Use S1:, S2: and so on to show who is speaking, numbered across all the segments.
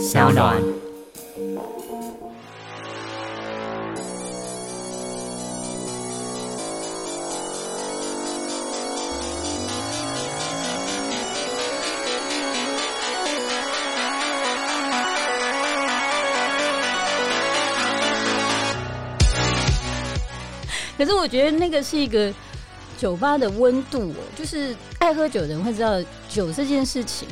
S1: 小暖。
S2: 可是我觉得那个是一个酒吧的温度哦，就是爱喝酒的人会知道酒这件事情，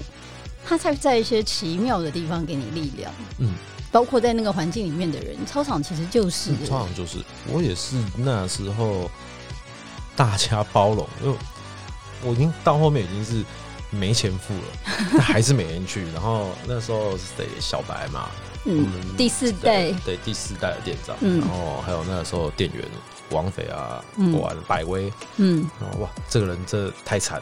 S2: 它才在一些奇妙的地方给你力量。
S3: 嗯，
S2: 包括在那个环境里面的人，操场其实就是
S3: 嗯操场就是我也是那时候大家包容，因为我已经到后面已经是没钱付了，但还是没人去。然后那时候是谁？小白嘛，我
S2: 嗯第四代。
S3: 对对第四代的店长，
S2: 嗯。
S3: 然后还有那时候店员王斐啊，
S2: 嗯。
S3: 果然百威，
S2: 嗯。
S3: 然后哇，这个人这太惨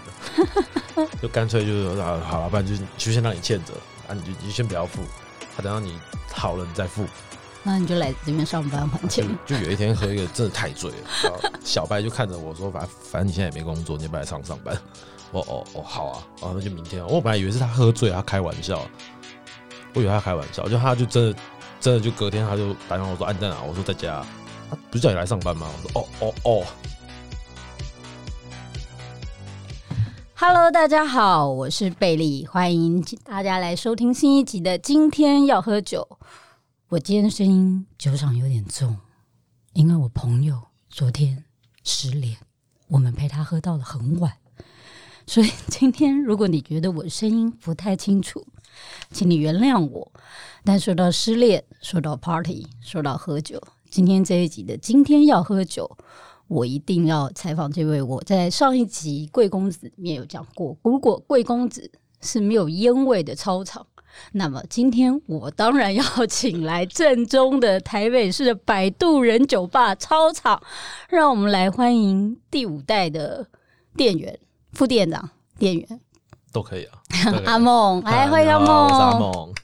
S3: 了，就干脆就是啊，好了，不然就就先让你欠着。啊，你就你就先不要付，啊，等到你好了你再付。
S2: 那你就来这边上班还
S3: 就
S2: 钱。
S3: 就有一天喝一个真的太醉了，然后小白就看着我说：“反反正你现在也没工作，你也不来上上班？”哦哦哦好啊，哦那就明天啊。我本来以为是他喝醉，他开玩笑，我以为他开玩笑，就他就真的真的就隔天他就打电话我说：“安在哪？”我说：“在家。”他不是叫你来上班吗？我说：“哦哦哦。
S2: Hello，大家好，我是贝利，欢迎大家来收听新一集的《今天要喝酒》。我今天声音酒场有点重，因为我朋友昨天失恋，我们陪他喝到了很晚，所以今天如果你觉得我声音不太清楚，请你原谅我。但说到失恋，说到 party，说到喝酒，今天这一集的《今天要喝酒》。我一定要采访这位。我在上一集《贵公子》里面有讲过，如果贵公子是没有烟味的操场，那么今天我当然要请来正宗的台北市的摆渡人酒吧操场，让我们来欢迎第五代的店员、副店长、店员
S3: 都可以啊，
S2: 阿梦，哎欢迎阿
S3: 梦我是阿
S2: 梦。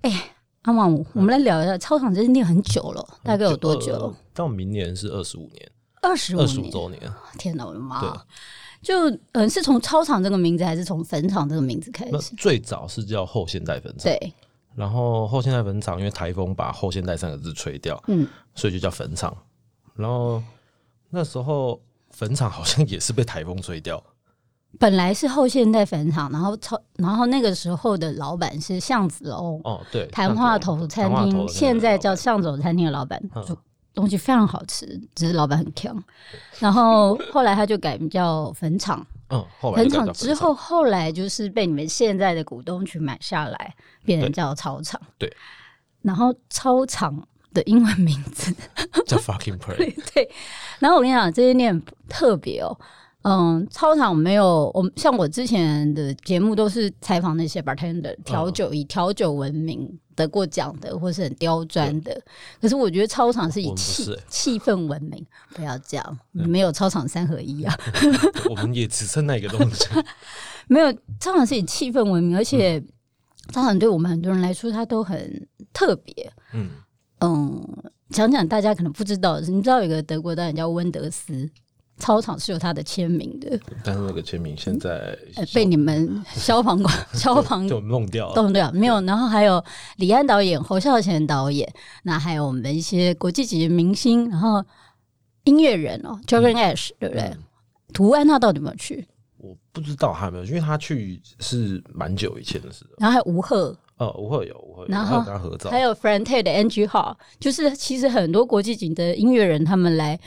S3: 哎，
S2: 阿梦，我们来聊一下操场，这间店很久了，大概有多久
S3: 呃？到明年是二十五年，
S2: 二十五
S3: 二十五
S2: 年。
S3: 周年。
S2: 天哪，我的妈！
S3: 对
S2: 就嗯，是从操场这个名字，还是从坟场这个名字开始？
S3: 最早是叫后现代坟场，
S2: 对，
S3: 然后后现代坟场因为台风把后现代三个字吹掉，
S2: 嗯，
S3: 所以就叫坟场。然后那时候坟场好像也是被台风吹掉，
S2: 本来是后现代坟场，然后超，然后那个时候的老板是巷子楼
S3: 哦，对，
S2: 谈话头餐厅，现在叫巷走餐厅的老板，
S3: 嗯。
S2: 就东西非常好吃，只是老板很强。然后后来他就改名叫坟场，
S3: 嗯，后来
S2: 坟场之后，后来就是被你们现在的股东去买下来，变成叫操场。
S3: 对，
S2: 然后操场的英文名字。
S3: 叫 fucking pray，
S2: 对，然后我跟你讲，这些店特别哦。嗯，操场没有我们像我之前的节目都是采访那些 bartender 调酒，以调酒闻名，得过奖的，或是很刁钻的。可是我觉得操场是以气气氛闻名，不要这样，没有操场三合一啊，
S3: 我们也只剩那个东西。
S2: 没有操场是以气氛闻名，而且操场对我们很多人来说，它都很特别。
S3: 嗯，
S2: 嗯，讲讲大家可能不知道，你知道有个德国导演叫温德斯，操场是有他的签名的，
S3: 但是那个签名现在
S2: 呃，被你们消防管 消防
S3: 就弄掉了。
S2: 动对啊，没有。然后还有李安导演、侯孝贤导演，那还有我们的一些国际级的明星，然后音乐人哦 j o r g a n Ash，对不对？
S3: 嗯
S2: 图安娜到底有没有去？
S3: 我不知道他有没有，因为他去是蛮久以前的事。
S2: 然后还有吴赫，
S3: 呃，我会有，我会有，
S2: 然后
S3: 还有跟他合照
S2: 还。有 f r a n t e 的 Angie Hall，就是其实很多国际级的音乐人他们来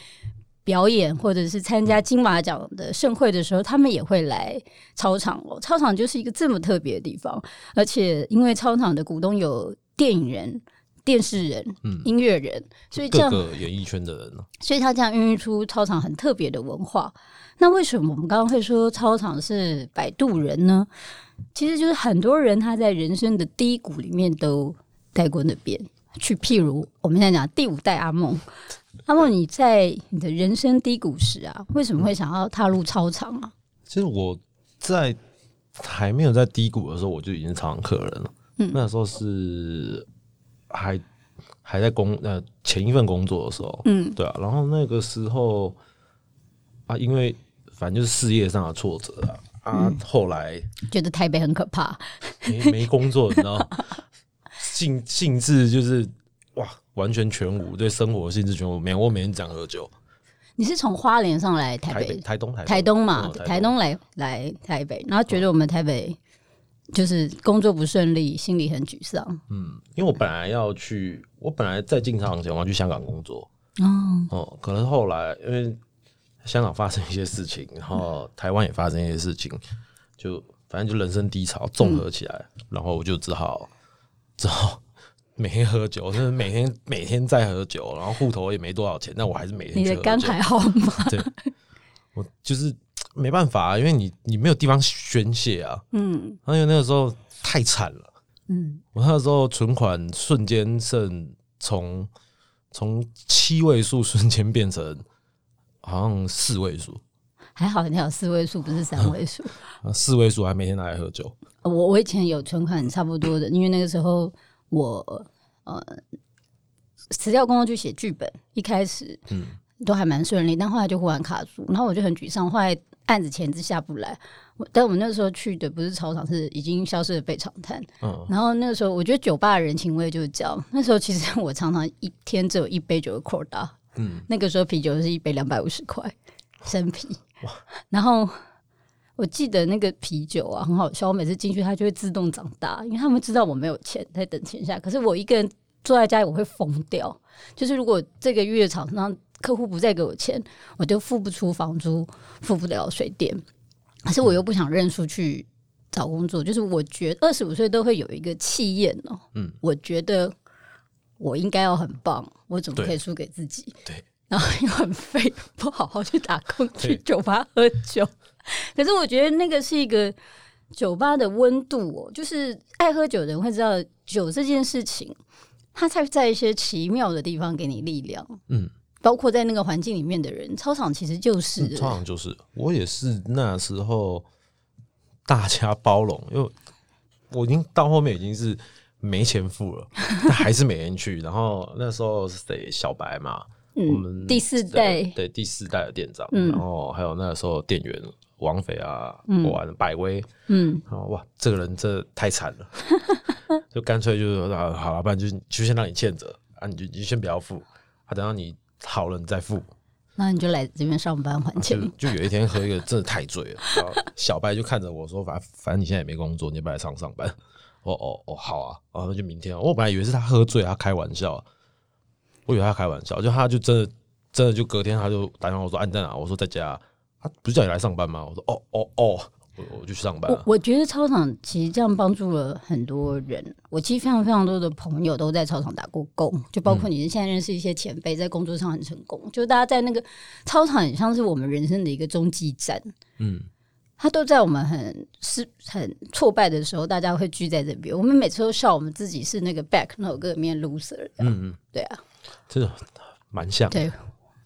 S2: 表演或者是参加金马奖的盛会的时候，他们也会来操场哦。操场就是一个这么特别的地方，而且因为操场的股东有电影人、电视人、
S3: 嗯，
S2: 音乐人，所以这
S3: 各
S2: 样，
S3: 个演艺圈的人呢，
S2: 所以他这样孕育出操场很特别的文化。那为什么我们刚刚会说操场是摆渡人呢？其实就是很多人他在人生的低谷里面都待过那边去。譬如我们现在讲第五代阿梦，阿梦你在你的人生低谷时啊，为什么会想要踏入操场啊？
S3: 其实我在还没有在低谷的时候，我就已经常常客人了。
S2: 嗯
S3: 那时候是还还在工呃前一份工作的时候，
S2: 嗯
S3: 对啊，然后那个时候啊，因为反正就是事业上的挫折啊，啊，后来
S2: 觉得台北很可怕，
S3: 没没工作，你知道，性性质就是哇，完全全无，对生活兴致全无。每我每天讲喝酒，
S2: 你是从花莲上来台
S3: 台北、
S2: 北，
S3: 台东、台
S2: 台东嘛，
S3: 嗯
S2: 台东。来来台北，然后觉得我们台北就是工作不顺利，心里很沮丧。
S3: 嗯，因为我本来要去，我本来在进场前我要去香港工作，
S2: 哦，
S3: 哦，可能后来因为香港发生一些事情，然后台湾也发生一些事情，就反正就人生低潮综合起来，然后我就只好只好每天喝酒，就是每天每天在喝酒，然后户头也没多少钱，但我还是每天
S2: 你的。肝还好吗？
S3: 对，我就是没办法、啊，因为你你没有地方宣泄啊，
S2: 嗯
S3: 而且那个时候太惨了。
S2: 嗯，
S3: 我那个时候存款瞬间剩从从七位数瞬间变成好像四位数，
S2: 还好你还有四位数，不是三位数。
S3: 啊，四位数还每天拿来喝酒。
S2: 我我以前有存款差不多的，因为那个时候我呃辞掉工作去写剧本，一开始
S3: 嗯
S2: 都还蛮顺利，但后来就忽然卡住，然后我就很沮丧，后来案子钱是下不来。我但我们那时候去的不是操场，是已经消失的北长滩。
S3: 嗯
S2: 然后那个时候，我觉得酒吧的人情味就是这样。那时候其实我常常一天只有一杯酒的扩大，
S3: 嗯，
S2: 那个时候啤酒是一杯两百五十块生啤，然后我记得那个啤酒啊很好笑，我每次进去它就会自动长大，因为他们知道我没有钱在等钱下，可是我一个人坐在家里我会疯掉，就是如果这个月厂商客户不再给我钱，我就付不出房租，付不了水电，可是我又不想认输去。找工作就是我觉得二十五岁都会有一个气焰哦，
S3: 嗯，
S2: 我觉得我应该要很棒，我怎么可以输给自己？
S3: 对，
S2: 然后又很废，不好好去打工，去酒吧喝酒。可是我觉得那个是一个酒吧的温度哦，就是爱喝酒的人会知道，酒这件事情，它才在一些奇妙的地方给你力量。
S3: 嗯，
S2: 包括在那个环境里面的人，操场其实就是。
S3: 嗯，通常就是我也是那时候大家包容，因为我已经到后面已经是没钱付了，但还是每天去。然后那时候是谁？小白嘛，我
S2: 嗯，
S3: 们
S2: 第四代。
S3: 对对第四代的店长，
S2: 嗯。
S3: 然后还有那时候店员王菲啊，
S2: 嗯
S3: 玩百威，
S2: 嗯
S3: 哦哇，这个人这太惨了，就干脆就是啊，好了，不然就就先让你欠着啊，你就你就先不要付，啊，等到你好了你再付。
S2: 那你就来这边上班还
S3: 就
S2: 钱。
S3: 就有一天喝一个真的太醉了，然后小白就看着我说：“反正反正你现在也没工作，你要不来上上班？”哦哦哦好啊，哦那就明天啊。我本来以为是他喝醉，他开玩笑，我以为他开玩笑，就他就真的真的就隔天他就打电话我说：“啊你在哪？”我说：“在家。”他不是叫你来上班吗？我说：“哦哦哦，我我就去上班了。
S2: 我我觉得操场其实这样帮助了很多人。我其实非常非常多的朋友都在操场打过工，就包括你现在认识一些前辈，在工作上很成功。就大家在那个操场，很像是我们人生的一个中继站。
S3: 嗯，
S2: 他都在我们很失很挫败的时候，大家会聚在这边。我们每次都笑我们自己是那个 back 那首歌里面 loser。
S3: 嗯嗯，
S2: 对啊，
S3: 真的蛮像。
S2: 对，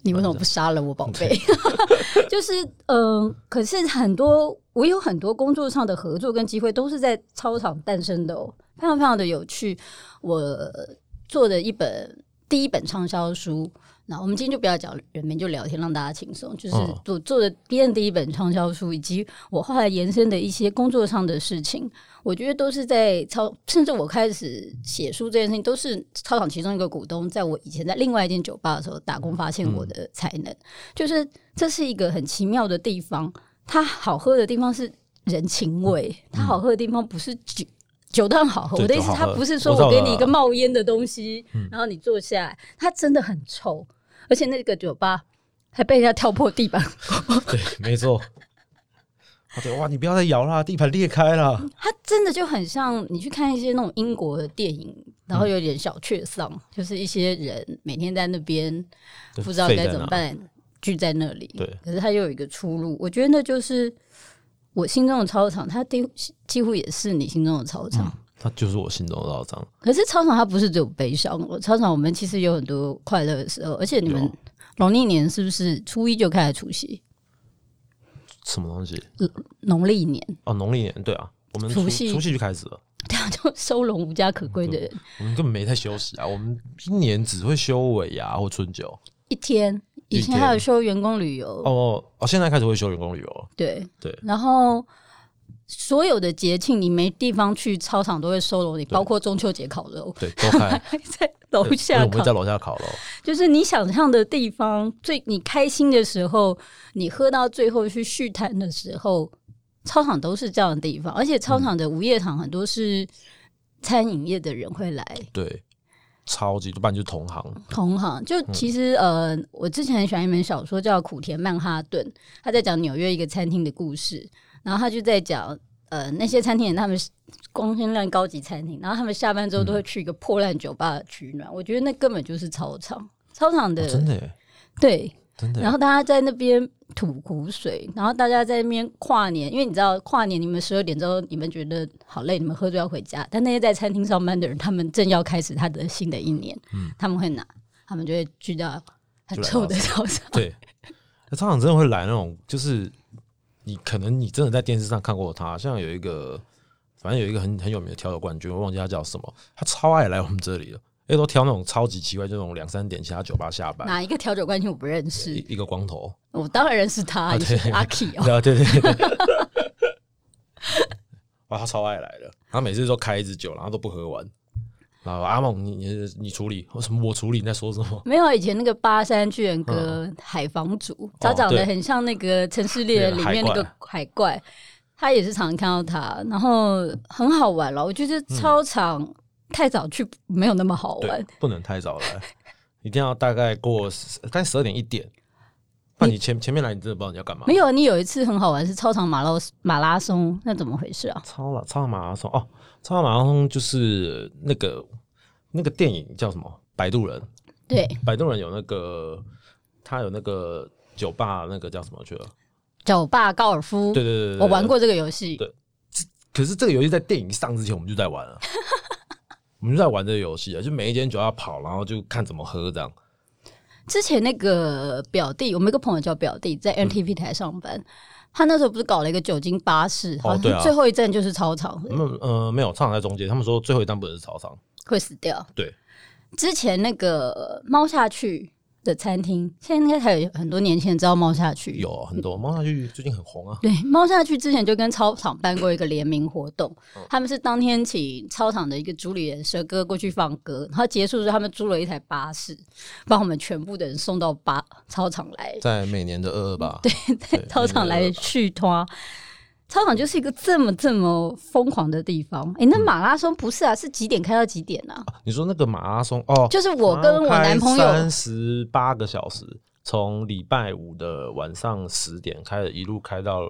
S2: 你为什么不杀了我，宝贝？就是呃，可是很多我有很多工作上的合作跟机会都是在操场诞生的哦，非常非常的有趣。我做的一本第一本畅销书。那我们今天就不要讲人名，就聊天，让大家轻松。就是
S3: 我
S2: 做做的别人第一本畅销书，以及我后来延伸的一些工作上的事情，我觉得都是在操，甚至我开始写书这件事情，都是操场其中一个股东，在我以前在另外一间酒吧的时候打工，发现我的才能。就是这是一个很奇妙的地方，它好喝的地方是人情味，它好喝的地方不是酒。酒当然好喝，我的意思，它不是说
S3: 我
S2: 给你一个冒烟的东西，然后你坐下来，它真的很臭，而且那个酒吧还被人家跳破地板，
S3: 对，没错。啊对哇，你不要再摇啦，地盘裂开了。
S2: 它真的就很像你去看一些那种英国的电影，然后有点小确丧，就是一些人每天在那边不知道该怎么办，聚在那里。
S3: 对，
S2: 可是它又有一个出路，我觉得那就是我心中的操场，它几几乎也是你心中的操场。
S3: 他就是我心中的老张。
S2: 可是操场它不是只有悲伤，我操场我们其实有很多快乐的时候，而且你们
S3: 有
S2: 农历年是不是初一就开始除夕？
S3: 什么东西？
S2: 农历年，
S3: 哦，农历年对啊，我们除
S2: 除夕
S3: 除夕就开始了，
S2: 对啊，就收容无家可归的人，
S3: 我们根本没在休息啊，我们一年只会休尾牙或春酒。
S2: 一天。以前还有休员工旅游，
S3: 哦哦，现在开始会休员工旅游了。
S2: 对
S3: 对，
S2: 然后所有的节庆你没地方去，操场都会收容你，包括中秋节烤肉，
S3: 对，都开。
S2: 在楼下烤
S3: 我们会在楼下烤肉，
S2: 就是你想象的地方，最你开心的时候，你喝到最后去续摊的时候，操场都是这样的地方，而且操场的午夜场很多是餐饮业的人会来。
S3: 对，超级多半就是同行，
S2: 同行就其实呃，我之前很喜欢一本小说叫《苦甜曼哈顿》，他在讲纽约一个餐厅的故事，然后他就在讲呃那些餐厅他们是光鲜亮高级餐厅，然后他们下班之后都会去一个破烂酒吧取暖，我觉得那根本就是操场，操场的、
S3: 哦真的耶，
S2: 对，
S3: 真的。
S2: 然后大家在那边吐苦水，然后大家在那边跨年，因为你知道跨年你们十二点之后你们觉得好累，你们喝醉要回家，但那些在餐厅上班的人，他们正要开始他的新的一年，他们会拿，他们就会聚到很臭的
S3: 到
S2: 操场。
S3: 对，那操场真的会来那种，就是你可能你真的在电视上看过他，像有一个，反正有一个很很有名的调酒冠军，我忘记他叫什么，他超爱来我们这里的，因为都挑那种超级奇怪，就那种两三点其他酒吧下班，
S2: 哪一个调酒冠军我不认识。
S3: 一，个光头，
S2: 我当然认识他，
S3: 啊对
S2: 阿 K 哦，
S3: 对啊，对对对。哇，他超爱来的，他每次都开一支酒，然后都不喝完。然后阿猛，你你你处理，为什么我处理？你在说什么？
S2: 没有以前那个巴山巨人哥海房主，他长得很像那个《城市猎人》里面那个海怪，他也是常常看到他，然后很好玩了。我觉得操场太早去没有那么好玩，，
S3: 不能太早来，一定要大概过十大概十二点一点。那你前前面来，你真的不知道你要干嘛？
S2: 没有，你有一次很好玩，是操场马拉马拉松，那怎么回事啊？
S3: 超了超马拉松哦，超马拉松就是那个那个电影叫什么？摆渡人，
S2: 对，
S3: 摆渡人有那个他有那个酒吧，那个叫什么去了？
S2: 酒吧高尔夫，
S3: 对对对
S2: 我玩。过这个游戏
S3: 对，可是这个游戏在电影上之前，我们就在玩了，我们就在玩这个游戏啊，就每一间酒吧跑，然后就看怎么喝这样。
S2: 之前那个表弟，我们有一个朋友叫表弟，在 NTV 台上班。他那时候不是搞了一个酒精巴士，好
S3: 对啊
S2: 像最后一站就是操场，
S3: 嗯呃，没有，操场在中间。他们说最后一站不能是操场。
S2: 会死掉。
S3: 对，
S2: 之前那个猫下去的餐厅，现在应该还有很多年轻人知道猫下去。
S3: 有很多猫下去最近很红啊。
S2: 对，猫下去之前就跟操场办过一个联名活动，
S3: 嗯
S2: 他们是当天请操场的一个主理人蛇哥过去放歌，然后结束之后他们租了一台巴士，把我们全部的人送到巴操场来，
S3: 在每年的二二吧，对
S2: 在操场来续托。操场就是一个这么这么疯狂的地方。哎、那马拉松不是啊？是几点开到几点啊？
S3: 你说那个马拉松哦，
S2: 就是我跟我男朋友
S3: 三十八个小时，从礼拜五的晚上十点开始，一路开到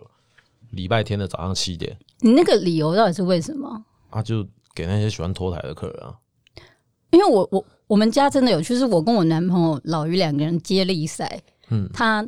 S3: 礼拜天的早上七点，
S2: 你那个理由到底是为什么？
S3: 啊，就给那些喜欢拖台的客人啊。
S2: 因为我我我们家真的有就，是我跟我男朋友老于两个人接力赛，
S3: 嗯，
S2: 他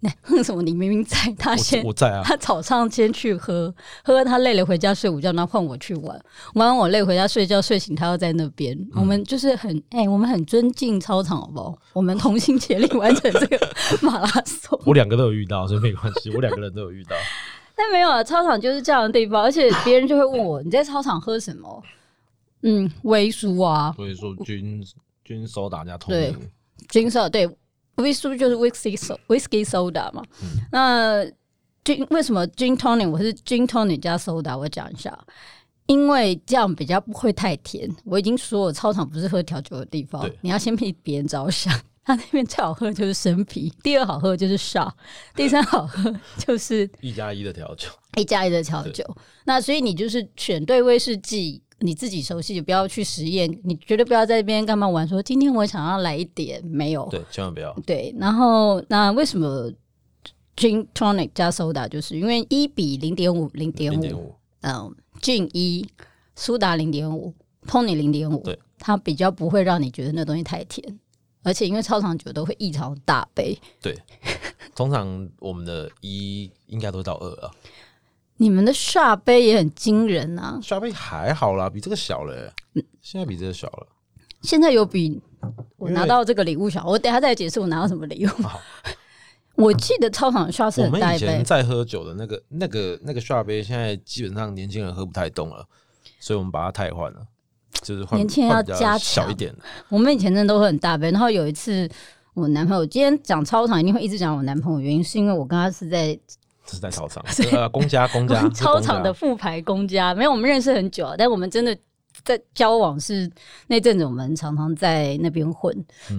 S2: 那为什么你明明在，他先
S3: 我我在啊，
S2: 他早上先去喝，喝他累了回家睡午觉，然后换我去玩，玩完我累回家睡觉，睡醒他又在那边。
S3: 嗯
S2: 我们就是很哎、我们很尊敬操场，好不好？我们同心协力完成这个 马拉松。
S3: 我两个都有遇到，所以没关系，我两个人都有遇到。
S2: 但没有啊，操场就是这样的地方，而且别人就会问我你在操场喝什么？嗯，威叔啊，
S3: 所以说军军手打架通
S2: 对
S3: 灵，
S2: 金色对，威叔就是 whisky so whisky soda 嘛。那 gin 为什么 gin tonic 我是 gin tonic 加 soda？我讲一下，因为这样比较不会太甜。我已经说我操场不是喝调酒的地方，你要先替别人着想。他那边最好喝的就是生啤，第二好喝就是 shot，第三好喝就是
S3: 一加一的调酒，
S2: 一加一的调酒。那所以你就是选对威士忌，你自己熟悉，就不要去实验。你绝对不要在那边干嘛玩说今天我想要来一点，没有。
S3: 对，千万不要。
S2: 对，然后那为什么 gin tonic 加 soda？就是因为一比零点五，零点五，
S3: 零点五，
S2: 嗯，gin 一，苏打零点五，tonic 零点五
S3: 对，
S2: 它比较不会让你觉得那东西太甜，而且因为超长酒都会异常大杯，
S3: 对，通常我们的一应该都到二啊，
S2: 你们的 shot 杯也很惊人啊！
S3: 刷杯还好啦，比这个小了欸，
S2: 嗯
S3: 现在比这个小了。
S2: 现在有比我拿到这个礼物小，我等下再解释我拿到什么礼物。
S3: 好
S2: 我记得操场的 shot 是很大一杯
S3: 们以前，在喝酒的那个、那个、那个刷杯，现在基本上年轻人喝不太动了，所以我们把它汰换了，就是换
S2: 年轻人要加强
S3: 小一点。
S2: 我们以前真的都会很大杯，然后有一次我男朋友今天讲操场一定会一直讲我男朋友，原因是因为我跟他是在
S3: 是在操场，呃，公家 公家
S2: 操场的副牌公家，没有我们认识很久，但我们真的在交往是那阵子，我们常常在那边混，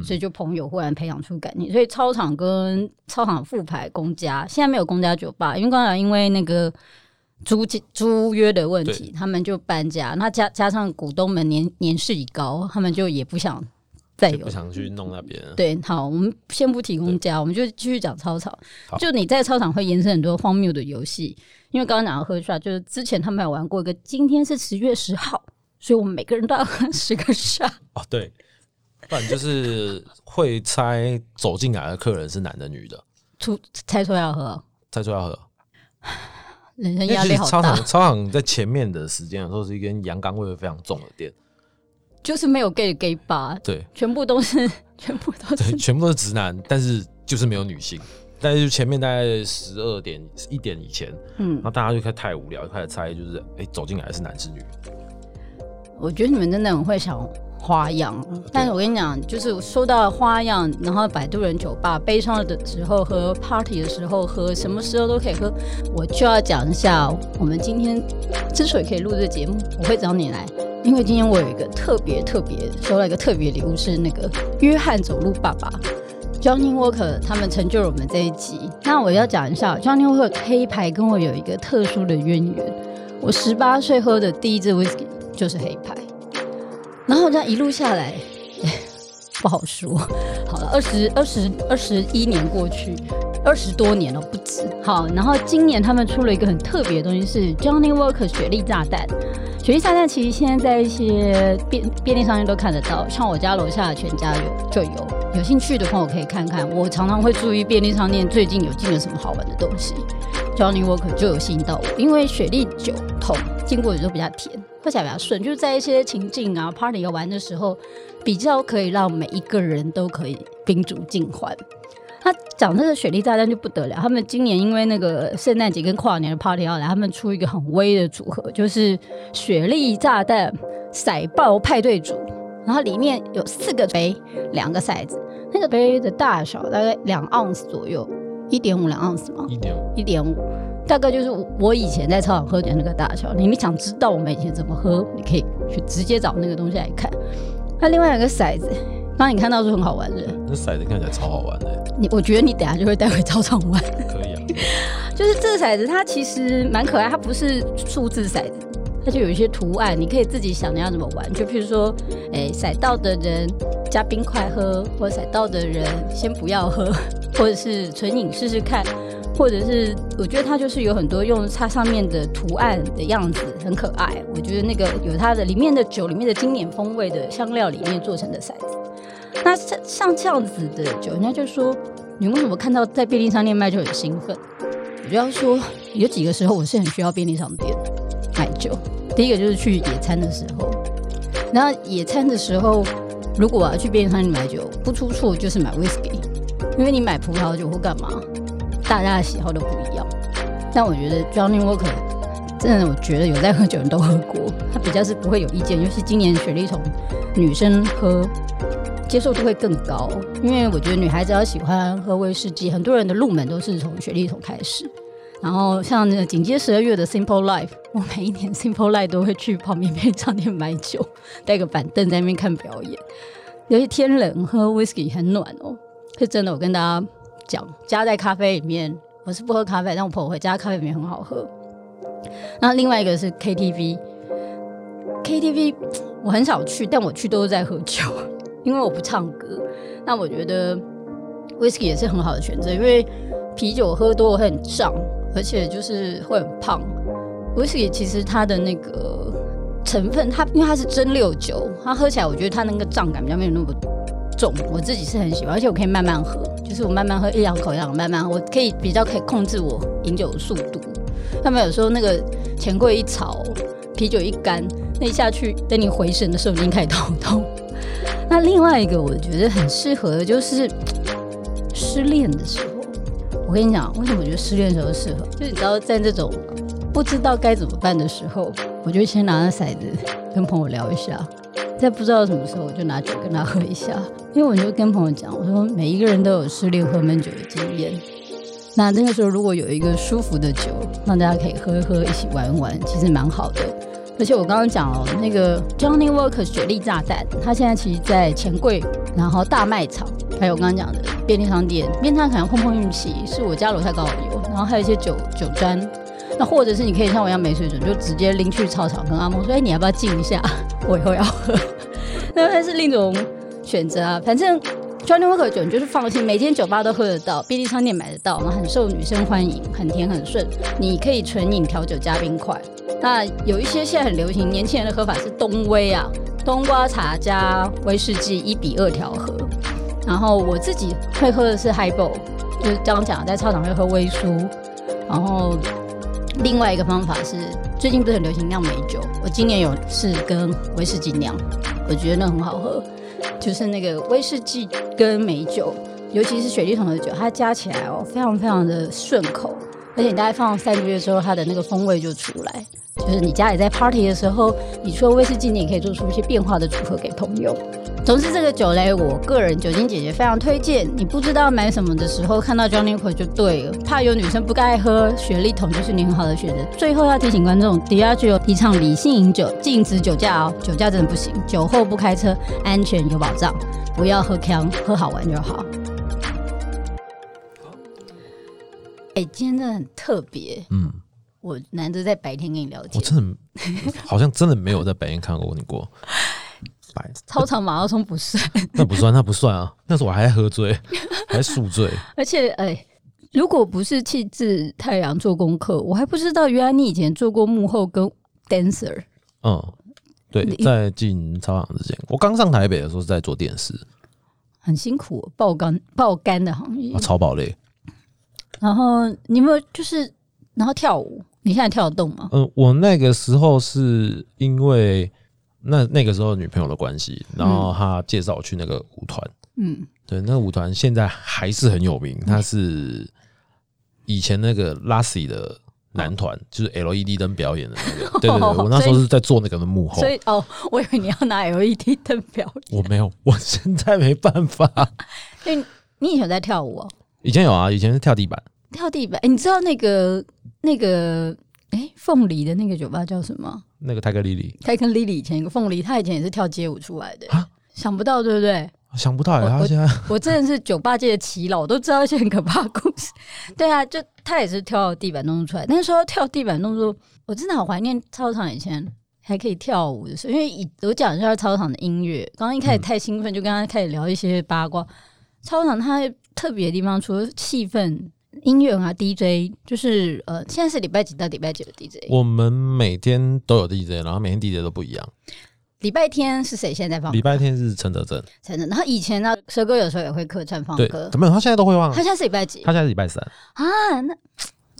S2: 所以就朋友忽然培养出感情，所以操场跟操场副牌公家现在没有公家酒吧，因为刚才因为那个租租约的问题，他们就搬家，那加加上股东们年年事已高，他们就也不想。再有
S3: 不想去弄那边。
S2: 对，好，我们先不提供家，我们就继续讲操场。就你在操场会延伸很多荒谬的游戏，因为刚刚讲到喝下，就是之前他们有玩过一个，今天是十月十号，所以我们每个人都要喝十个下。
S3: 哦，对，不然就是会猜走进来的客人是男的女的，
S2: 出猜错要喝，
S3: 猜错要喝，
S2: 人生压力好
S3: 大。操场操场在前面的时间，有时候是一间阳刚味非常重的店。
S2: 就是没有 gay gay 吧？
S3: 对，
S2: 全部都是，全部都是，
S3: 全部都是直男，但是就是没有女性。但是前面大概十二点一点以前，嗯，然后大家就开始太无聊，就开始猜，就是哎，走进来是男是女。
S2: 我觉得你们真的很会想花样，但是我跟你讲，就是说到花样，然后摆渡人酒吧悲伤的时候喝，party 的时候喝，什么时候都可以喝。我就要讲一下，我们今天之所以可以录这节目，我会找你来。因为今天我有一个特别特别收到一个特别礼物，是那个约翰走路爸爸 Johnny Walker 他们成就了我们这一集。那我要讲一下 Johnny Walker 黑牌跟我有一个特殊的渊源。我十八岁喝的第一支 whisky 就是黑牌，然后这样一路下来，不好说。好了，二十二十二十一年过去，二十多年了不止。好，然后今年他们出了一个很特别的东西，是 Johnny Walker 雪莉炸弹。雪莉炸弹其实现在在一些便便利商店都看得到，像我家楼下全家有就有。有兴趣的朋友可以看看。我常常会注意便利商店最近有进了什么好玩的东西。Johnny Walker 就有吸引到我，因为雪莉酒桶经过的时候比较甜，喝起来比较顺，就是在一些情境啊 party 要玩的时候，比较可以让每一个人都可以宾主尽欢。他讲这个雪莉炸弹就不得了，他们今年因为那个圣诞节跟跨年的 party 要来，他们出一个很威的组合，就是雪莉炸弹骰爆派对组，然后里面有四个杯，两个骰子，那个杯的大小大概两盎司左右，一点五两盎司吗？
S3: 一点五，
S2: 一点五，大概就是我以前在操场喝的那个大小。你们想知道我们以前怎么喝，你可以去直接找那个东西来看。那另外两个骰子。刚你看到是很好玩的，
S3: 那骰子看起来超好玩的。
S2: 你我觉得你等下就会带回操场玩。
S3: 可以啊，
S2: 就是这个骰子，它其实蛮可爱，它不是数字骰子，它就有一些图案，你可以自己想你要怎么玩。就譬如说，哎，骰到的人加冰块喝，或骰到的人先不要喝，或者是纯饮试试看。或者是我觉得它就是有很多用它上面的图案的样子很可爱。我觉得那个有它的里面的酒里面的经典风味的香料里面做成的骰子。那像像这样子的酒，人家就说你为什么看到在便利商店卖就很兴奋？我就要说有几个时候我是很需要便利商店买酒。第一个就是去野餐的时候，然后野餐的时候如果我要去便利商店买酒，不出错就是买 whisky，因为你买葡萄酒或干嘛。大家的喜好都不一样，但我觉得 Johnny Walker 真的，我觉得有在喝酒人都喝过，他比较是不会有意见。尤其今年雪莉桶女生喝接受度会更高，因为我觉得女孩子要喜欢喝威士忌，很多人的入门都是从雪莉桶开始。然后像那个紧接十二月的 Simple Life，我每一年 Simple Life 都会去旁边便利商店买酒，带个板凳在那边看表演。尤其天冷喝 whisky 很暖哦，是真的。我跟大家。讲加在咖啡里面，我是不喝咖啡，但我朋友会加咖啡里面很好喝。那另外一个是 KTV，KTV 我很少去，但我去都是在喝酒，因为我不唱歌。那我觉得 whisky 也是很好的选择，因为啤酒喝多会很胀，而且就是会很胖。whisky 其实它的那个成分，它因为它是蒸馏酒，它喝起来我觉得它那个胀感比较没有那么重。我自己是很喜欢，而且我可以慢慢喝。就是我慢慢喝一两口，一两慢慢，我可以比较可以控制我饮酒的速度。他们有时候那个钱柜一炒，啤酒一干，那一下去，等你回神的时候，已经开始头痛。那另外一个我觉得很适合的就是失恋的时候。我跟你讲，为什么我觉得失恋的时候适合？就你知道，在这种不知道该怎么办的时候，我就先拿着骰子跟朋友聊一下。在不知道什么时候，我就拿酒跟他喝一下，因为我就跟朋友讲，我说每一个人都有失恋喝闷酒的经验，那那个时候如果有一个舒服的酒，让大家可以喝一喝，一起玩一玩，其实蛮好的。而且我刚刚讲哦，那个 Johnny Walker 雪莉炸弹，它现在其实在钱柜，然后大卖场，还有我刚刚讲的便利商店，便利商店碰碰运气，是我家楼下刚好有，然后还有一些酒酒砖。那或者是你可以像我一样没水准，就直接拎去操场跟阿梦说：“哎，你要不要敬一下？我以后要喝。”那那是另一种选择啊。反正 Johnny Walker 酒你就是放心，每间酒吧都喝得到，便利商店买得到，然后很受女生欢迎，很甜很顺。你可以纯饮调酒加冰块。那有一些现在很流行，年轻人的喝法是冬威啊，冬瓜茶加威士忌一比二调和。然后我自己会喝的是 Highball，就是刚刚讲在操场会喝威苏，然后。另外一个方法是，最近不是很流行酿美酒，我今年有是跟威士忌酿，我觉得那很好喝，就是那个威士忌跟美酒，尤其是雪莉桶的酒，它加起来哦，非常非常的顺口，而且你大概放三个月之后，它的那个风味就出来。就是你家里在 party 的时候，你除了威士忌，你也可以做出一些变化的组合给朋友。总之，这个酒嘞，我个人酒精姐姐非常推荐。你不知道买什么的时候，看到 Johnny Walker 就对了。怕有女生不该喝，雪莉桶就是你很好的选择。最后要提醒观众，迪亚具有提倡理性饮酒，禁止酒驾哦，酒驾真的不行。酒后不开车，安全有保障。不要喝强，喝好玩就好。哎，今天真的很特别，嗯。我难得在白天跟你聊天，
S3: 我真的好像真的没有在白天看过你过。
S2: 白操场马拉松不算，
S3: 那不算，那不算啊！那时候我还喝醉，还宿醉。
S2: 而且，哎，如果不是气质太阳做功课，我还不知道原来你以前做过幕后跟 dancer。
S3: 嗯，对，在进操场之前，我刚上台北的时候是在做电视，
S2: 很辛苦，爆肝爆肝的行业，
S3: 超爆累。
S2: 然后你有没有就是，然后跳舞？你现在跳得动吗？
S3: 嗯，我那个时候是因为那那个时候女朋友的关系，然后他介绍我去那个舞团。嗯，对，那个舞团现在还是很有名，他是以前那个 Lassie 的男团，就是 LED 灯表演的那个。对对对，我那时候是在做那个的幕后。
S2: 所以哦，我以为你要拿 LED 灯表演。
S3: 我没有，我现在没办法。
S2: 所以你以前在跳舞哦？
S3: 以前有啊，以前是跳地板。
S2: 跳地板，哎，你知道那个那个哎，凤梨的那个酒吧叫什么？
S3: 那个泰克丽丽，
S2: 泰克丽丽以前一个凤梨，她以前也是跳街舞出来的啊，想不到对不对？
S3: 想不到哎，他现在
S2: 我真的是酒吧界的奇老，我都知道一些很可怕的故事。对啊，就他也是跳地板动作出来。那时候跳地板动作，我真的好怀念操场以前还可以跳舞的时候，因为以我讲一下操场的音乐。刚刚一开始太兴奋，就跟他开始聊一些八卦。操场它特别的地方，除了气氛。音乐啊，DJ 就是呃，现在是礼拜几到礼拜几的 DJ？
S3: 我们每天都有 DJ，然后每天 DJ 都不一样。
S2: 礼拜天是谁现在放？
S3: 礼拜天是陈德正。
S2: 陈德，然后以前呢，蛇哥有时候也会客串放歌。
S3: 怎么？他现在都会放。
S2: 他现在是礼拜几？
S3: 他现在是礼拜三
S2: 啊。那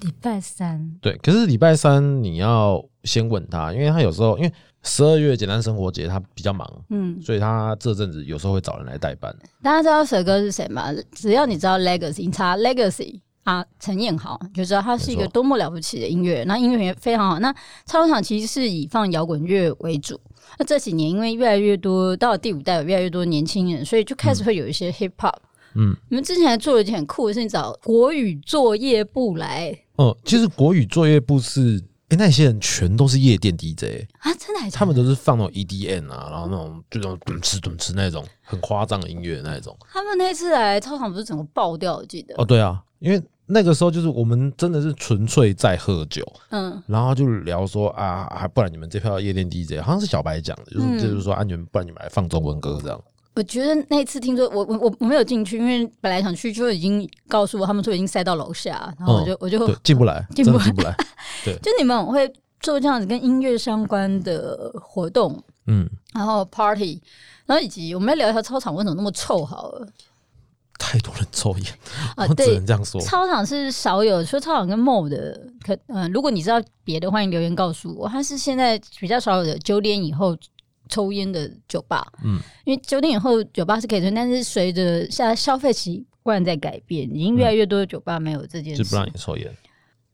S2: 礼拜三
S3: 对，可是礼拜三你要先问他，因为他有时候因为十二月简单生活节他比较忙，嗯，所以他这阵子有时候会找人来代班。
S2: 大家知道蛇哥是谁吗？只要你知道 Legacy，查 Legacy。啊，陈彦豪就知道他是一个多么了不起的音乐，那音乐也非常好。那操场其实是以放摇滚乐为主。那这几年因为越来越多到了第五代，有越来越多年轻人，所以就开始会有一些 hip hop。嗯，你们之前还做了一件很酷的事情，找国语作业部来。
S3: 哦，其实国语作业部是，哎，那些人全都是夜店 DJ
S2: 啊，真的？
S3: 他们都是放那种 EDM 啊，然后那种就那种咚哧咚哧那种很夸张的音乐那一种。
S2: 他们那次来操场不是整个爆掉，我记得。
S3: 哦，对啊，因为。那个时候就是我们真的是纯粹在喝酒，嗯，然后就聊说啊，还不然你们这票夜店 DJ 好像是小白讲的，就是就是说安全，不然你们来放中文歌这样。
S2: 我觉得那次听说我我我我没有进去，因为本来想去，就已经告诉我他们说已经塞到楼下，然后我就我就
S3: 进不来，进 不进不来。对，
S2: 就你们会做这样子跟音乐相关的活动，嗯，然后 party，然后以及我们要聊一下操场为什么那么臭好了。
S3: 太多人抽烟啊，我只能这样说。
S2: 操场是少有说操场跟 m o 的，可嗯，如果你知道别的，欢迎留言告诉我。它是现在比较少有的九点以后抽烟的酒吧，嗯，因为九点以后酒吧是可以抽，但是随着现在消费习惯在改变，已经越来越多的酒吧没有这件事，
S3: 不让你抽烟。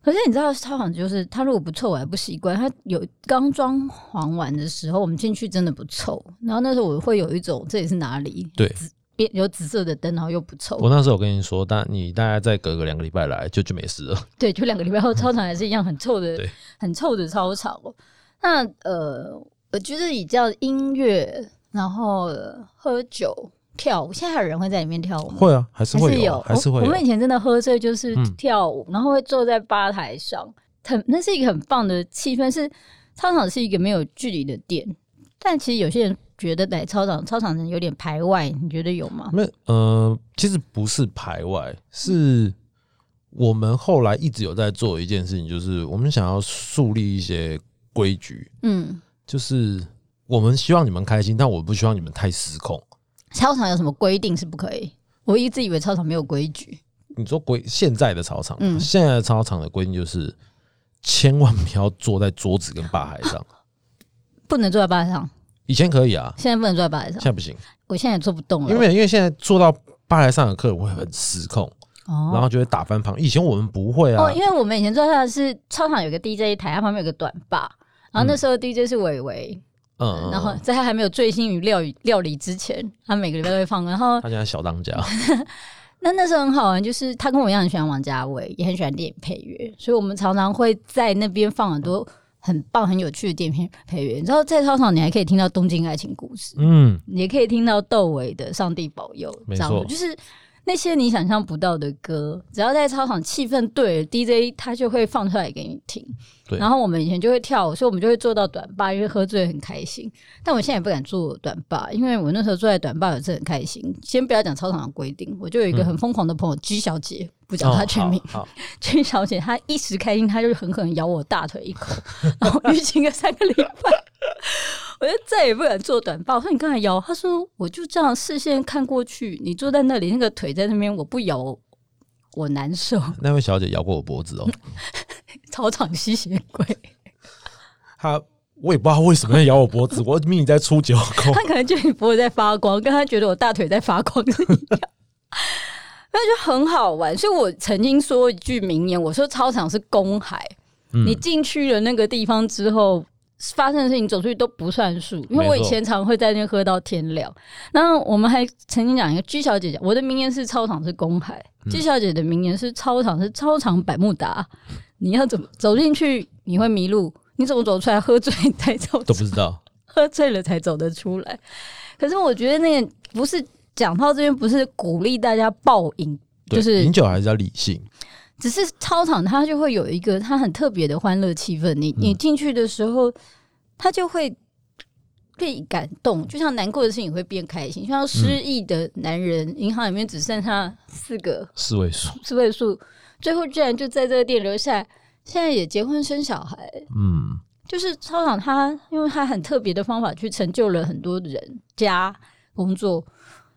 S2: 可是你知道操场就是，他如果不臭，我还不习惯。他有刚装潢完的时候，我们进去真的不臭。然后那时候我会有一种这里是哪里？
S3: 对。
S2: 变有紫色的灯，然后又不臭。
S3: 我那时候我跟你说，但你大概再隔个两个礼拜来，就就没事了。
S2: 对，就两个礼拜后，操场还是一样很臭的
S3: 对，
S2: 很臭的操场哦。那呃，我觉得以叫音乐，然后呃喝酒、跳舞，现在还有人会在里面跳舞吗？
S3: 会啊，还是会有，
S2: 还是有，
S3: 还是会有
S2: 我我们以。前真的喝醉就是
S3: 嗯
S2: 跳舞，然后会坐在吧台上，很那是一个很棒的气氛。是操场是一个没有距离的店，但其实有些人觉得来操场，操场人有点排外，你觉得有吗？
S3: 没呃，其实不是排外，是我们后来一直有在做一件事情，就是我们想要树立一些规矩，
S2: 嗯，
S3: 就是我们希望你们开心，但我不希望你们太失控。
S2: 操场有什么规定是不可以？我一直以为操场没有规矩。
S3: 你说规现在的操场，
S2: 嗯
S3: 现在的操场的规定就是，千万不要坐在桌子跟吧台上。
S2: 不能坐在吧台上，
S3: 以前可以啊，
S2: 现在不能坐在吧台上。
S3: 现，在不行，
S2: 我现在也坐不动了。
S3: 因为因为现在坐到吧台上的客人会很失控，
S2: 哦。
S3: 然后就会打翻旁。以前我们不会啊。
S2: 哦，，因为我们以前坐在的是操场有个 DJ 台，它旁边有个短吧，然后那时候 DJ 是伟伟，
S3: 嗯，嗯
S2: 然后
S3: 嗯
S2: 在他还没有醉心于料理料理之前，他每个礼拜都会放。然后
S3: 他现在小当家，
S2: 那那时候很好玩，就是他跟我一样很喜欢王家卫，也很喜欢电影配乐，所以我们常常会在那边放很多很棒、很有趣的电影配乐。你知道，在操场你还可以听到《东京爱情故事》，
S3: 嗯，
S2: 也可以听到窦唯的《上帝保佑》，
S3: 没
S2: 这样子
S3: 错
S2: 就是那些你想象不到的歌，只要在操场气氛对了，DJ 他就会放出来给你听。
S3: 对
S2: 然后我们以前就会跳舞，所以我们就会做到短吧，因为喝醉很开心。但我现在也不敢做短吧，因为我那时候坐在短吧也是很开心。先不要讲操场的规定，我就有一个很疯狂的朋友 G 小姐，不讲她全名。
S3: 嗯哦好，好
S2: G 小姐她一时开心，她就狠狠咬我大腿一口，然后淤青个三个礼拜。我就再也不敢做短发。我说你刚才咬，他说我就这样视线看过去，你坐在那里，那个腿在那边，我不咬我难受。
S3: 那位小姐咬过我脖子哦，
S2: 操场吸血鬼，
S3: 他我也不知道为什么要咬我脖子，我明明在出九口，
S2: 他可能觉得你脖子在发光，跟他觉得我大腿在发光是一样。那就很好玩，所以我曾经说一句名言，我说操场是公海，
S3: 嗯
S2: 你进去了那个地方之后，发生的事情走出去都不算数。因为我以前常会在那边喝到天亮。那我们还曾经讲一个 G 小姐讲，我的名言是操场是公海、鞠
S3: 嗯
S2: 小姐的名言是操场是操场百慕达。你要怎么走进去，你会迷路；你怎么走出来，喝醉才走
S3: 都不知道。
S2: 喝醉了才走得出来。可是我觉得那个不是讲到这边，不是鼓励大家暴饮，就是
S3: 饮酒还是要理性。
S2: 只是操场它就会有一个它很特别的欢乐气氛。你你进去的时候，它就会被感动，就像难过的事情会变开心，就像失意的男人，银行里面只剩下四个
S3: 四位数，
S2: 四位数，最后居然就在这个店留下来，现在也结婚生小孩。
S3: 嗯，
S2: 就是操场它，因为它很特别的方法去成就了很多人家工作，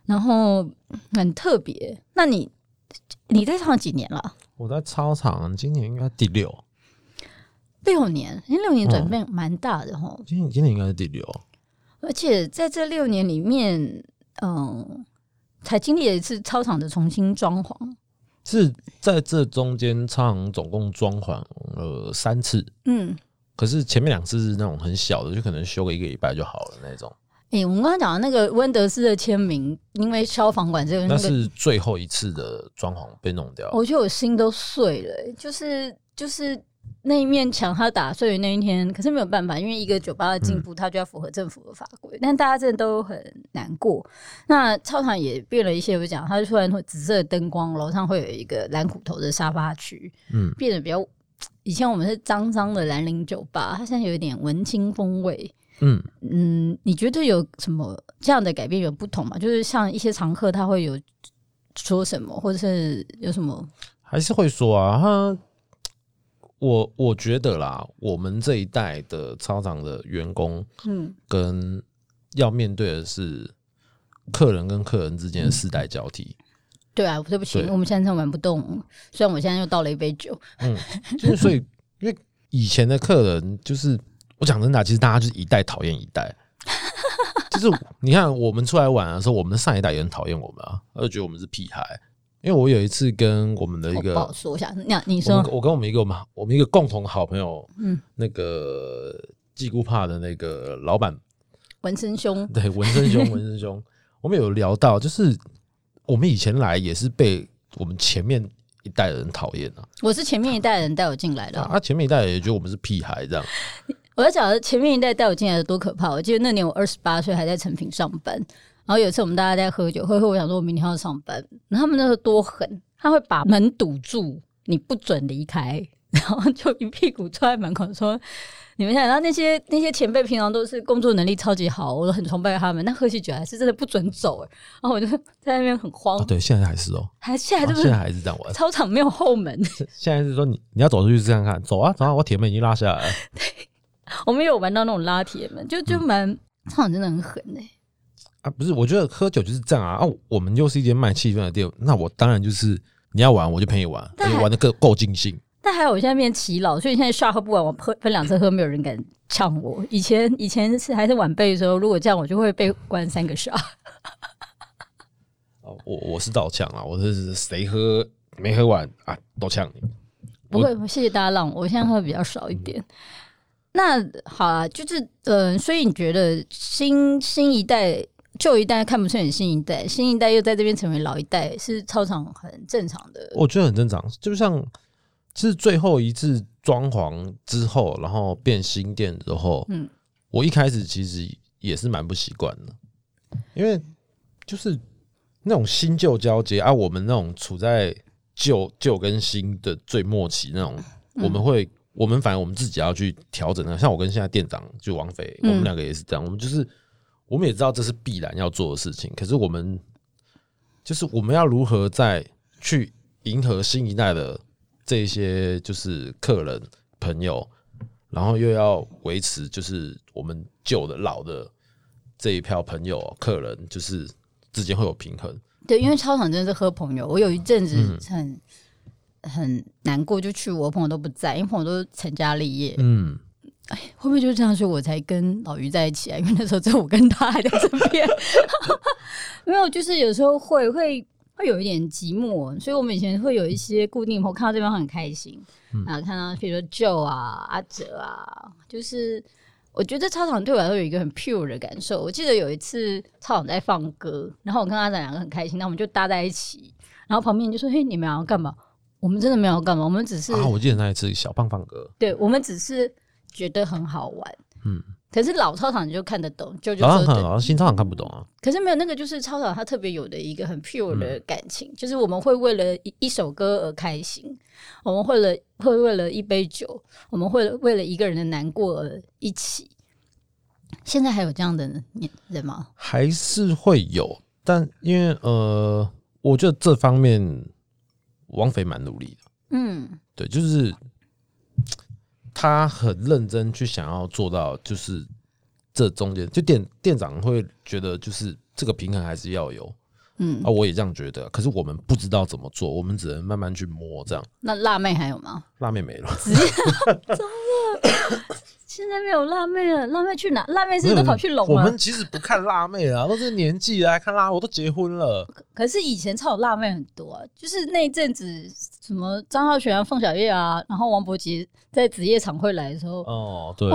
S2: 然后很特别。那你你在操场几年了？
S3: 我在操场今年应该第六，
S2: 六年，因为六年转
S3: 嗯
S2: 变蛮大的哈、
S3: 今年今年应该是第六。
S2: 而且在这六年里面，嗯，才经历了一次操场的重新装潢。
S3: 是在这中间，操场总共装潢了三次，
S2: 嗯，
S3: 可是前面两次是那种很小的，就可能修个一个礼拜就好了那种。
S2: 诶、我们刚刚讲的那个温德斯的签名，因为消防管这个那
S3: 是最后一次的装潢被弄掉。
S2: 我觉得我心都碎了、欸就是就是那一面墙它打碎的那一天，可是没有办法，因为一个酒吧的进步，它就要符合政府的法规，但大家真的都很难过。那操场也变了一些，我讲它突然会紫色的灯光，楼上会有一个蓝骨头的沙发区，
S3: 嗯，
S2: 变得比较。以前我们是脏脏的兰陵酒吧，它现在有一点文青风味。
S3: 嗯，
S2: 嗯，你觉得有什么这样的改变有不同吗？就是像一些常客他会有说什么，或者是有什么？
S3: 还是会说啊，他，我我觉得啦，我们这一代的操场的员工
S2: 嗯
S3: 跟要面对的是客人跟客人之间的世代交替。
S2: 对啊，对不起，我们现在玩不动。虽然我现在又倒了一杯酒，
S3: 嗯，就是所以，因为以前的客人就是我讲真的啊，其实大家就是一代讨厌一代。就是你看我们出来玩的时候，我们的上一代也很讨厌我们啊，他就觉得我们是屁孩。因为我有一次跟我们的一个
S2: 好说一下。那你
S3: 我
S2: 说
S3: 们，我跟我们一个我们我们一个共同好朋友，
S2: 嗯，
S3: 那个季姑帕的那个老板，
S2: 纹身兄，
S3: 对文森兄，文森兄，我们有聊到，就是我们以前来也是被我们前面一代的人讨厌啊，
S2: 我是前面一代人带我进来的，
S3: 啊，前面一代也觉得我们是屁孩这样。
S2: 我在讲前面一代带我进来的多可怕！我记得那年我二十八岁，还在成品上班。然后有一次我们大家在喝酒，喝喝，我想说我明天要上班。然后他们那时候多狠，他会把门堵住，你不准离开，然后就一屁股坐在门口说：“你们想。”然后那些那些前辈平常都是工作能力超级好，我都很崇拜他们。那喝起酒还是真的不准走哎。然后我就在那边很慌。
S3: 对，现在还是哦，
S2: 还现在就是
S3: 现在还是这样玩。
S2: 操场没有后门，
S3: 现在是说你你要走出去试看看，走啊走啊，我铁门已经拉下来了。
S2: 我们有玩到那种拉铁门，就就蛮唱场真的很狠哎。
S3: 啊，不是，我觉得喝酒就是这样啊。啊，我们又是一间卖气氛的店，那我当然就是你要玩，我就陪你玩，你玩的够够尽兴。
S2: 但还有，我现在变起老，所以现在下喝不完，我喝分两次喝，没有人敢呛我。以前以前是还是晚辈的时候，如果这样，我就会被关三个下。
S3: 哦，我我是倒呛啊，我是谁喝没喝完啊，都呛你。
S2: 不会，谢谢大家让我，我现在喝比较少一点。那好啊，就是呃，所以你觉得新新一代？旧一代看不顺眼新一代，新一代又在这边成为老一代，是操场很正常的。
S3: 我觉得很正常，就像是最后一次装潢之后，然后变新店之后，嗯，我一开始其实也是蛮不习惯的，因为就是那种新旧交接啊，我们那种处在旧旧跟新的最末期那种，我们会，我们反正我们自己要去调整的。像我跟现在店长就王菲，我们两个也是这样，我们就是。我们也知道这是必然要做的事情，可是我们就是我们要如何在去迎合新一代的这些就是客人朋友，然后又要维持就是我们旧的老的这一票朋友客人，就是之间会有平衡。
S2: 对，因为操场真的是喝朋友，我有一阵子很很难过，就去我朋友都不在，因为朋友都成家立业。嗯。哎，会不会就是这样所以，我才跟老于在一起啊？因为那时候只有我跟他还在这边，没有，就是有时候会会会有一点寂寞，所以我们以前会有一些固定朋友，看到这边很开心啊，看到比如说 Joe 啊、阿哲啊，就是我觉得操场对我来说有一个很 pure 的感受。我记得有一次操场在放歌，然后我跟阿展两个很开心，那我们就搭在一起，然后旁边就说：“嘿，你们要干嘛？”我们真的没有干嘛，我们只是……
S3: 啊，我记得那一次小胖胖哥，
S2: 对我们只是。觉得很好玩，嗯，可是老操场你就看得懂，就就
S3: 说新操场看不懂啊。
S2: 可是没有那个，就是操场它特别有的一个很 pure 的感情，就是我们会为了一一首歌而开心，我们会了会为了一杯酒，我们会为了一个人的难过而一起。现在还有这样的人吗？
S3: 还是会有，但因为呃，我觉得这方面王菲蛮努力的，嗯，对，就是。他很认真去想要做到，就是这中间，就店店长会觉得，就是这个平衡还是要有，嗯，啊，我也这样觉得。可是我们不知道怎么做，我们只能慢慢去摸这样。
S2: 那辣妹还有吗？
S3: 辣妹没了。
S2: 现在没有辣妹了，辣妹去哪？辣妹是都跑去龙了。
S3: 我们其实不看辣妹啊，都是年纪来看辣，我都结婚了。
S2: 可是以前超有辣妹很多，啊，就是那一阵子什么张浩璇啊、凤小岳啊，然后王柏杰在职业场会来的时候，
S3: 哦，对，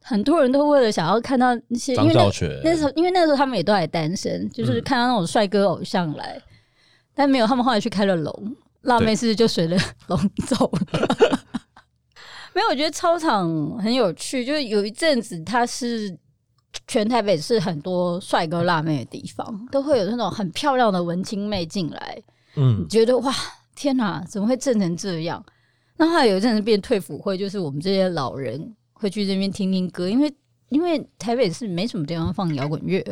S2: 很多人都为了想要看到那些，
S3: 张孝全
S2: 那时候，因为那时候他们也都还单身，就是看到那种帅哥偶像来，但没有，他们后来去开了龙，辣妹是不是就随着龙走了。没有，我觉得操场很有趣。就是有一阵子，它是全台北是很多帅哥辣妹的地方，都会有那种很漂亮的文青妹进来。嗯，觉得哇，天哪，怎么会震成这样？那后来有一阵子变退辅会，就是我们这些老人会去这边听听歌，因为因为台北是没什么地方放摇滚乐。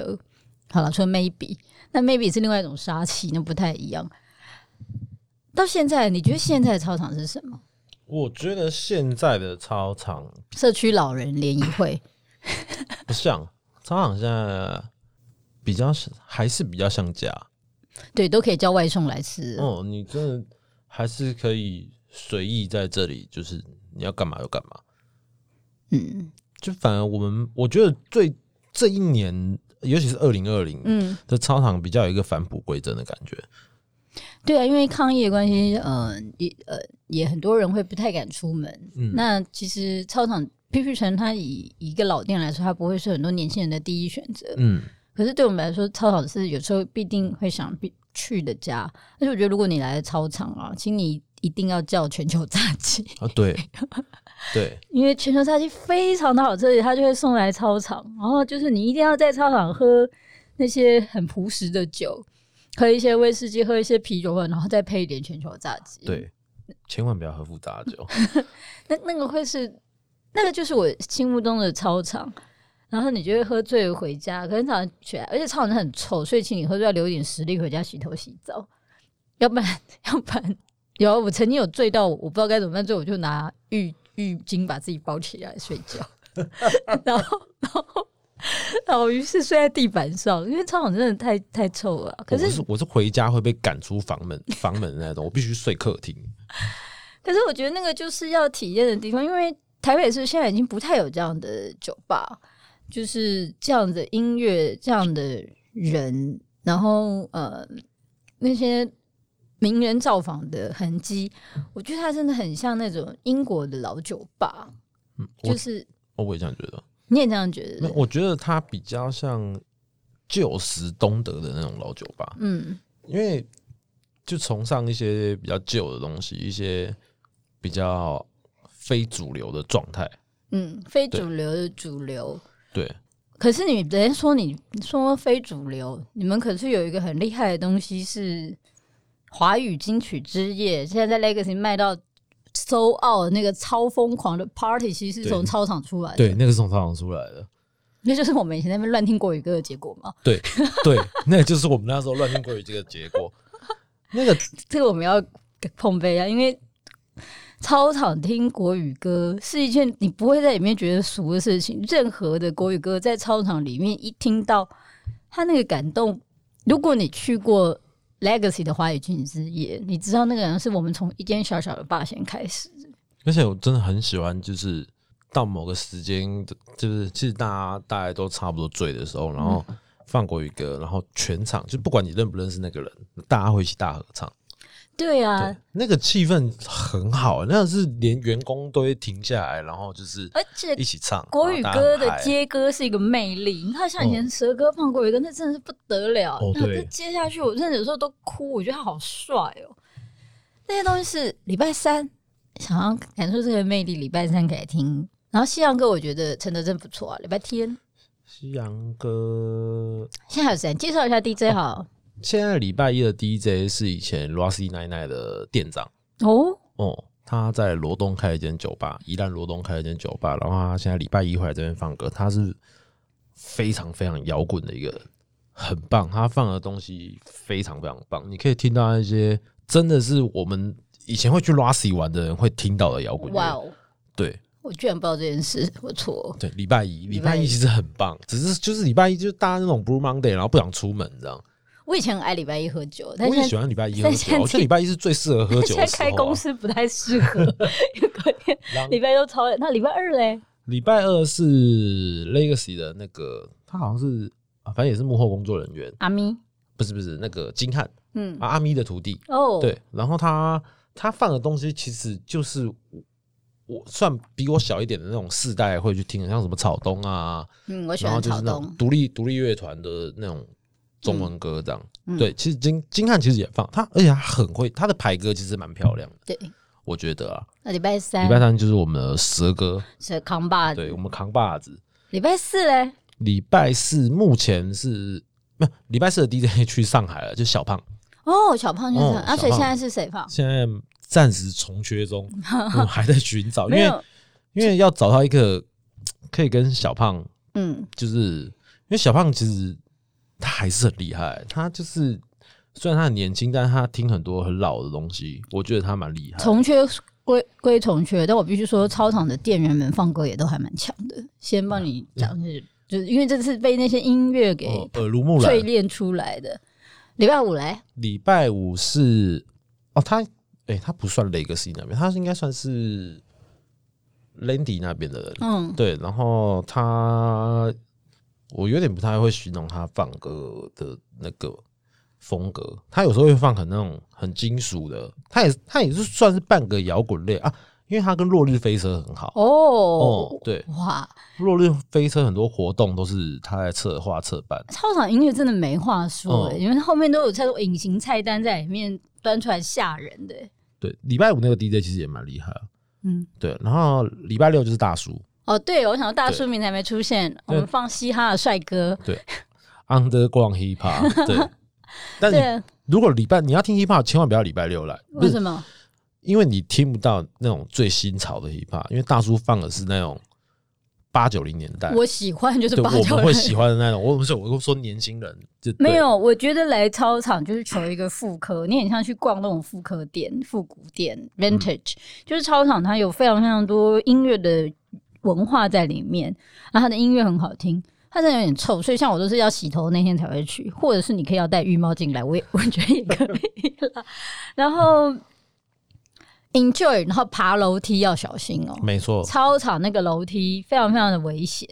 S2: 好了，说 maybe，那 maybe 是另外一种杀气，那不太一样。到现在，你觉得现在的操场是什么？
S3: 我觉得现在的操场，
S2: 社区老人联谊会
S3: 不像操场，现在比较是还是比较像家，
S2: 对，都可以叫外送来吃。
S3: 哦，你真的还是可以随意在这里，就是你要干嘛就干嘛。嗯，就反而我们我觉得最这一年，尤其是二零二零，嗯，的操场比较有一个返璞归真的感觉。
S2: 对啊，因为抗疫的关系，嗯，也呃也很多人会不太敢出门。那其实操场 P P 城它以一个老店来说，它不会是很多年轻人的第一选择。嗯，可可是对我们来说，操场是有时候必定会想必去的家。而且我觉得，如果你来操场啊，请你一定要叫全球炸鸡
S3: 啊，对 对，
S2: 因为全球炸鸡非常的好吃，它就会送来操场。然后就是你一定要在操场喝那些很朴实的酒，喝一些威士忌，喝一些啤酒，然后再配一点全球炸鸡。
S3: 对，千万不要喝复杂酒。
S2: 那那个会是那个就是我心目中的操场。然后你就会喝醉回家，可能早上起来，而且操场很臭，所以请你喝醉要留一点实力回家洗头洗澡，要不然 要不然有我曾经有醉到我不知道该怎么办，最后我就拿浴浴巾把自己包起来睡觉，然后然后 然后于是睡在地板上，因为操场真的太太臭了。可
S3: 是我是回家会被赶出房门房门那种，我必须睡客厅。
S2: 可是我觉得那个就是要体验的地方，因为台北市现在已经不太有这样的酒吧。就是这样的音乐，这样的人，然后呃，那些名人造访的痕迹，我觉得它真的很像那种英国的老酒吧。嗯，就是
S3: 我也这样觉得，
S2: 你也这样觉得？
S3: 我觉得它比较像旧时东德的那种老酒吧。嗯，因为就崇尚一些比较旧的东西，一些比较非主流的状态。
S2: 嗯，非主流的主流。
S3: 对，
S2: 可是你人家说你说非主流，你们可是有一个很厉害的东西是华语金曲之夜，现在在 Legacy 卖到收奥那个超疯狂的 Party，其实是从操场出来的。
S3: 对，那个是从操场出来的，
S2: 那就是我们以前那边乱听国语歌的结果嘛？
S3: 对对，那个就是我们那时候乱听国语这个结果。那个
S2: 这个我们要碰杯啊，因为。操场听国语歌是一件你不会在里面觉得俗的事情。任何的国语歌在操场里面一听到，他那个感动。如果你去过 Legacy 的华语剧之夜，你知道那个人是我们从一间小小的霸先开始。
S3: 而且我真的很喜欢，就是到某个时间，就是其实大家大家都差不多醉的时候，然后放国语歌，然后全场就不管你认不认识那个人，大家会一起大合唱。
S2: 对啊，
S3: 那个气氛很好，那是连员工都会停下来，然后就是
S2: 而且
S3: 一起唱
S2: 国语歌的接歌是一个魅力。你看像以前蛇哥放国语歌，那真的是不得了。那接下去，我真的有时候都哭，我觉得他好帅哦。那些东西是礼拜三想要感受这个魅力，礼拜三可以听。然后西洋歌，我觉得陈德真不错啊。礼拜天
S3: 西洋歌，
S2: 现在有谁介绍一下 DJ 好？
S3: 现在礼拜一的 DJ 是以前 Rossi 奶奶的店长。哦？哦，他在罗东开了一间酒吧，宜兰罗东开了一间酒吧，然后他现在礼拜一回来这边放歌，他是非常非常摇滚的一个人，很棒，他放的东西非常非常棒，你可以听到那些真的是我们以前会去 Rossi 玩的人会听到的摇滚哇哦，对。
S2: 我居然不知道这件事，我错，
S3: 对，礼拜一礼拜一其实很棒，只是就是礼拜一就是大家那种 Blue Monday，然后不想出门这样。
S2: 我以前很爱礼拜一喝酒，但
S3: 我也喜欢礼拜一喝酒。我觉得礼拜一是最适合喝酒。
S2: 现在开公司不太适合，隔天 礼拜都超。那礼拜二嘞？
S3: 礼拜二是 Legacy 的那个，他好像是啊，反正也是幕后工作人员。
S2: 阿咪
S3: 不是不是那个金汉，嗯，阿咪的徒弟哦。对，然后他他放的东西其实就是我算比我小一点的那种世代会去听，像什么草东啊，
S2: 嗯，我喜欢草东，
S3: 独立独立乐团的那种。中文歌这样，对，其实金金汉其实也放他，而且他很会，他的排歌其实蛮漂亮的。
S2: 对，
S3: 我觉得啊，
S2: 那礼拜三，
S3: 礼拜三就是我们的蛇哥，
S2: 是扛把子，
S3: 对我们扛把子。
S2: 礼拜四嘞？
S3: 礼拜四目前是没有，礼拜四的 DJ 去上海了，就小胖。
S2: 哦，小胖就是，而且现在是谁放？
S3: 现在暂时重缺中，我还在寻找，因为因为要找到一个可以跟小胖，嗯，就是因为小胖其实。他还是很厉害，他就是虽然他很年轻，但是他听很多很老的东西，我觉得他蛮厉害。
S2: 重缺归归重缺，但我必须说，操场的店员们放歌也都还蛮强的。先帮你讲是，就是因为这是被那些音乐给
S3: 耳濡目染
S2: 淬炼出来的。礼拜五来，
S3: 礼拜五是哦，他哎，他不算雷格西那边，他是应该算是 Landy 那边的人。嗯，对，然后他。我有点不太会形容他放歌的那个风格，他有时候会放很那种很金属的，他也他也是算是半个摇滚类啊。因为他跟落日飞车很好。
S2: 哦
S3: 哦，，对，
S2: 哇，
S3: 落日飞车很多活动都是他在策划策办。
S2: 操场音乐真的没话说、
S3: 嗯
S2: 因为后面都有太多隐形菜单在里面端出来吓人的、
S3: 对，礼拜五那个 DJ 其实也蛮厉害啊。
S2: 嗯，
S3: 对，然后礼拜六就是大叔
S2: 哦，对，我想到大叔名还没出现，我们放嘻哈的帅哥，对
S3: ，Underground Hip Hop。对，但
S2: 对。
S3: 你，如果礼拜你要听 Hip Hop，千万不要礼拜六来，不是
S2: 为什么？
S3: 因为你听不到那种最新潮的 Hip Hop，因为大叔放的是那种八九零年代，
S2: 我喜欢就是八九人。
S3: 我们会喜欢的那种。我不是，我是说年轻人就
S2: 没有，我觉得来操场就是求一个复刻，你很像去逛那种复刻店、复古店 （vintage），、就是操场它有非常非常多音乐的文化在里面，然后它的音乐很好听。它真的有点臭，所以像我都是要洗头那天才会去，或者是你可以要戴浴帽进来，我也 我觉得也可以啦。然后 enjoy，然后爬楼梯要小心哦、
S3: 没错，
S2: 操场那个楼梯非常非常的危险。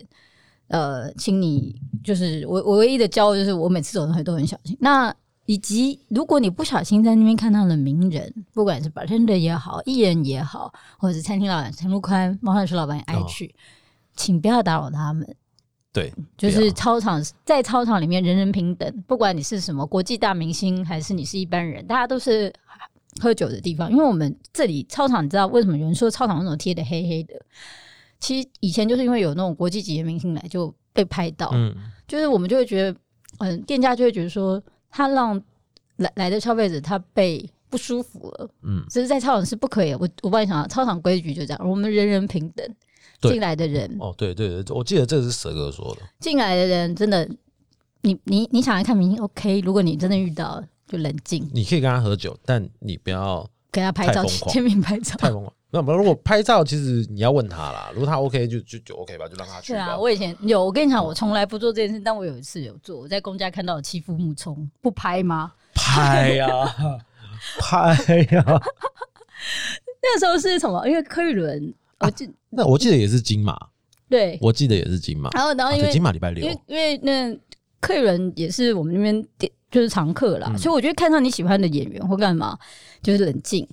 S2: 呃，请你就是我我唯一的骄傲就是我每次走上去都很小心。那以及如果你不小心在那边看到了名人，不管是 bartender 也好，艺人也好，或者是餐厅老板陈陆宽、猫饭叔老板也爱去，请不要打扰他们。
S3: 对，
S2: 就是操场在操场里面人人平等，不管你是什么国际大明星还是你是一般人，大家都是喝酒的地方。因为我们这里操场，你知道为什么有人说操场那种贴的黑黑的？其实以前就是因为有那种国际级的明星来就被拍到，
S3: 嗯，
S2: 就是我们就会觉得，嗯，店家就会觉得说，他让来来的消费者他被不舒服了，
S3: 嗯，
S2: 只是在操场是不可以。我我帮你想，操场规矩就这样，我们人人平等，进来的人
S3: 哦，对对对，我记得这个是蛇哥说的，
S2: 进来的人真的，你你你想来看明星，OK？如果你真的遇到，就冷静，
S3: 你可以跟他喝酒，但你不要
S2: 给他拍照，签名拍照。
S3: 太疯狂。那么如果拍照，其实你要问他啦，如果他 OK 就就就 OK 吧，就让他去吧。
S2: 是啊，我以前有，我跟你讲，我从来不做这件事，但我有一次有做。我在公家看到有欺负木冲，不拍吗？
S3: 拍呀、拍呀、
S2: 那时候是什么？因为柯宇伦，我记
S3: 那我记得也是金马，
S2: 对，
S3: 我记得也是金马。
S2: 然后然后因为
S3: 金马礼拜六
S2: 因为，因为那客人也是我们那边店就是常客啦，
S3: 嗯。
S2: 所以我觉得看到你喜欢的演员或干嘛，就是冷静，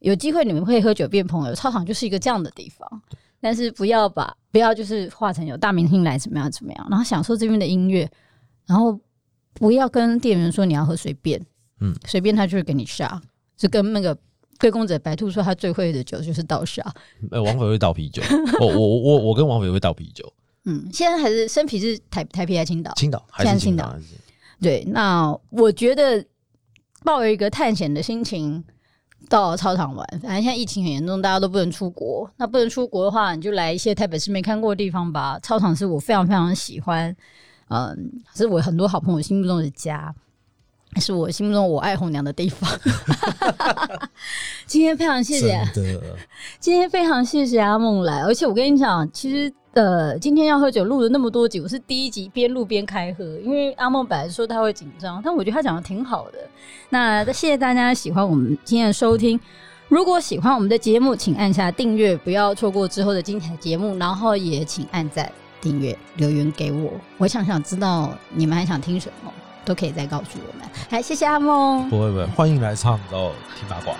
S2: 有机会你们会喝酒变朋友，操场就是一个这样的地方。但是不要把不要就是化成有大明星来怎么样怎么样，然后享受这边的音乐，然后不要跟店员说你要喝随便，
S3: 嗯，
S2: 随便他就会给你下，就跟那个贵公子白兔说他最会的酒就是倒下，
S3: 呃，王菲会倒啤酒，我我我我跟王菲会倒啤酒，
S2: 嗯，现在还是生啤是台台啤还是青岛？
S3: 青岛还是青岛？
S2: 对，那我觉得抱有一个探险的心情到操场玩，反正现在疫情很严重，大家都不能出国。那不能出国的话，你就来一些台北市没看过的地方吧。操场是我非常非常喜欢，嗯，是我很多好朋友心目中的家。是我心目中我爱红娘的地方。今天非常谢谢，今天非常谢谢阿梦来，而且我跟你讲，其实呃，今天要喝酒录了那么多集，我是第一集边录边开喝，因为阿梦本来说他会紧张，但我觉得他讲的挺好的。那谢谢大家喜欢我们今天的收听。如果喜欢我们的节目，请按下订阅，不要错过之后的精彩节目。然后也请按赞、订阅、留言给我，我想想知道你们还想听什么，都可以再告诉我们。来，谢谢阿梦。
S3: 不会不会，欢迎来唱，然后听八卦。